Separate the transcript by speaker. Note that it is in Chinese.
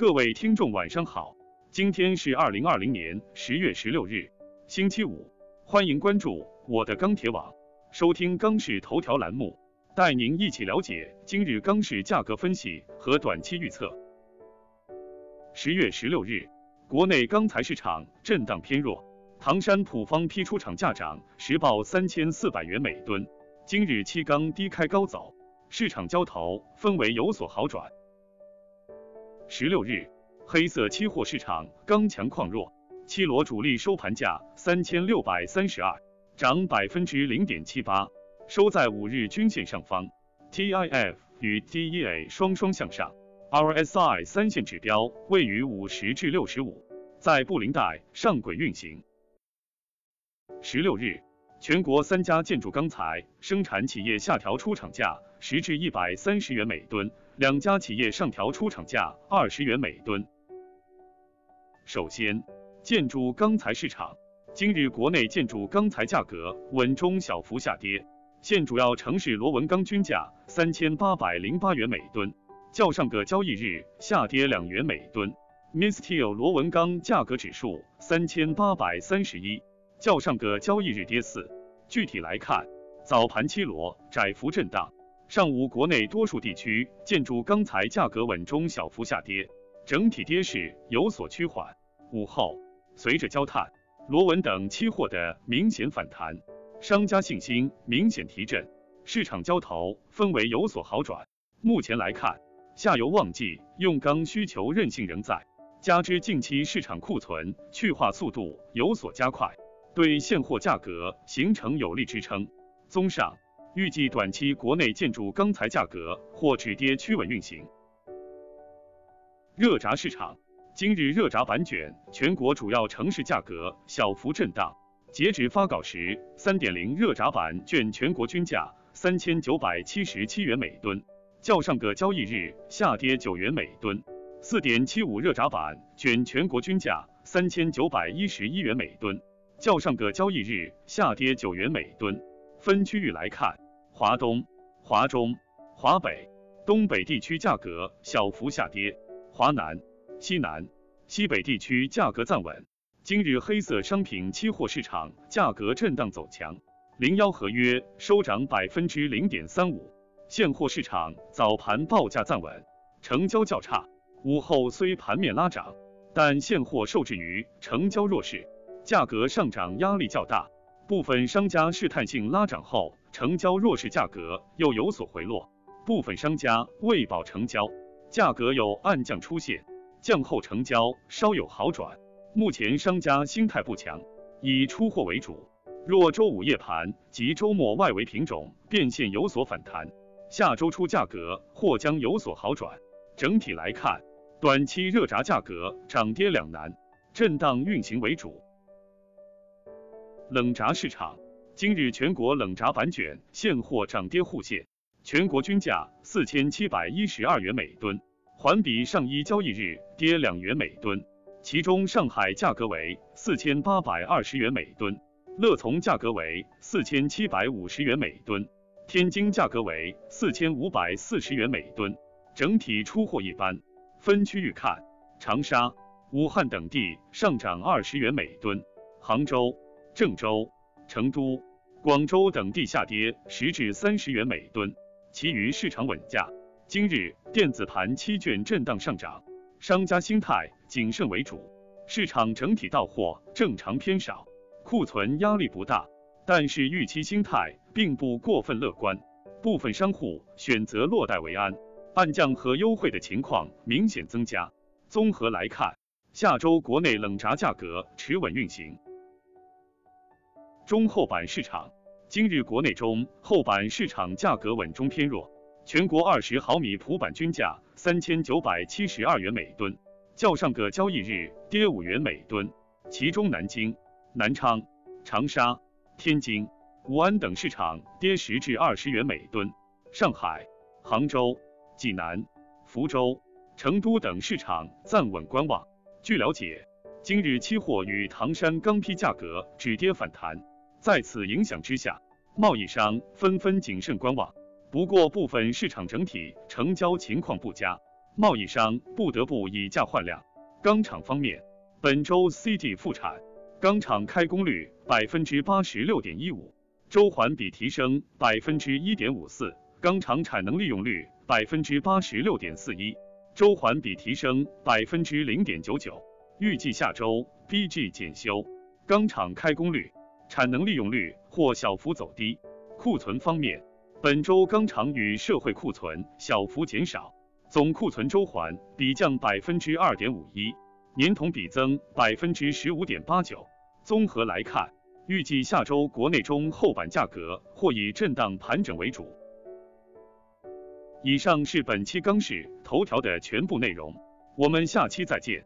Speaker 1: 各位听众晚上好，今天是二零二零年十月十六日，星期五，欢迎关注我的钢铁网，收听钢市头条栏目，带您一起了解今日钢市价格分析和短期预测。十月十六日，国内钢材市场震荡偏弱，唐山普方批出厂价涨，实报三千四百元每吨。今日期钢低开高走，市场交投氛围有所好转。十六日，黑色期货市场刚强矿弱，七螺主力收盘价三千六百三十二，涨百分之零点七八，收在五日均线上方。TIF 与 DEA 双双向上，RSI 三线指标位于五十至六十五，在布林带上轨运行。十六日，全国三家建筑钢材生产企业下调出厂价十至一百三十元每吨。两家企业上调出厂价二十元每吨。首先，建筑钢材市场，今日国内建筑钢材价格稳中小幅下跌，现主要城市螺纹钢均价三千八百零八元每吨，较上个交易日下跌两元每吨。Misteel 螺纹钢价格指数三千八百三十一，较上个交易日跌四。具体来看，早盘七螺窄幅震荡。上午，国内多数地区建筑钢材价格稳中小幅下跌，整体跌势有所趋缓。午后，随着焦炭、螺纹等期货的明显反弹，商家信心明显提振，市场交投氛围有所好转。目前来看，下游旺季用钢需求韧性仍在，加之近期市场库存去化速度有所加快，对现货价格形成有力支撑。综上。预计短期国内建筑钢材价格或止跌趋稳运行。热轧市场，今日热轧板卷全国主要城市价格小幅震荡。截止发稿时，三点零热轧板卷全国均价三千九百七十七元每吨，较上个交易日下跌九元每吨。四点七五热轧板卷全国均价三千九百一十一元每吨，较上个交易日下跌九元每吨。分区域来看，华东、华中、华北、东北地区价格小幅下跌，华南、西南、西北地区价格暂稳。今日黑色商品期货市场价格震荡走强，零幺合约收涨百分之零点三五。现货市场早盘报价暂稳，成交较差。午后虽盘面拉涨，但现货受制于成交弱势，价格上涨压力较大。部分商家试探性拉涨后，成交弱势，价格又有所回落；部分商家为保成交，价格有暗降出现，降后成交稍有好转。目前商家心态不强，以出货为主。若周五夜盘及周末外围品种变现有所反弹，下周初价格或将有所好转。整体来看，短期热轧价格涨跌两难，震荡运行为主。冷轧市场，今日全国冷轧板卷现货涨跌互现，全国均价四千七百一十二元每吨，环比上一交易日跌两元每吨。其中上海价格为四千八百二十元每吨，乐从价格为四千七百五十元每吨，天津价格为四千五百四十元每吨。整体出货一般。分区域看，长沙、武汉等地上涨二十元每吨，杭州。郑州、成都、广州等地下跌十至三十元每吨，其余市场稳价。今日电子盘期券震荡上涨，商家心态谨慎为主，市场整体到货正常偏少，库存压力不大，但是预期心态并不过分乐观，部分商户选择落袋为安，暗降和优惠的情况明显增加。综合来看，下周国内冷轧价格持稳运行。中厚板市场，今日国内中厚板市场价格稳中偏弱，全国二十毫米普板均价三千九百七十二元每吨，较上个交易日跌五元每吨。其中南京、南昌、长沙、天津、武安等市场跌十至二十元每吨，上海、杭州、济南、福州、成都等市场暂稳观望。据了解，今日期货与唐山钢坯价格止跌反弹。在此影响之下，贸易商纷纷谨慎观望。不过，部分市场整体成交情况不佳，贸易商不得不以价换量。钢厂方面，本周 CG 复产，钢厂开工率百分之八十六点一五，周环比提升百分之一点五四，钢厂产能利用率百分之八十六点四一，周环比提升百分之零点九九。预计下周 BG 检修，钢厂开工率、产能利用率或小幅走低。库存方面，本周钢厂与社会库存小幅减少。总库存周环比降百分之二点五一，年同比增百分之十五点八九。综合来看，预计下周国内中厚板价格或以震荡盘整为主。以上是本期钢市头条的全部内容，我们下期再见。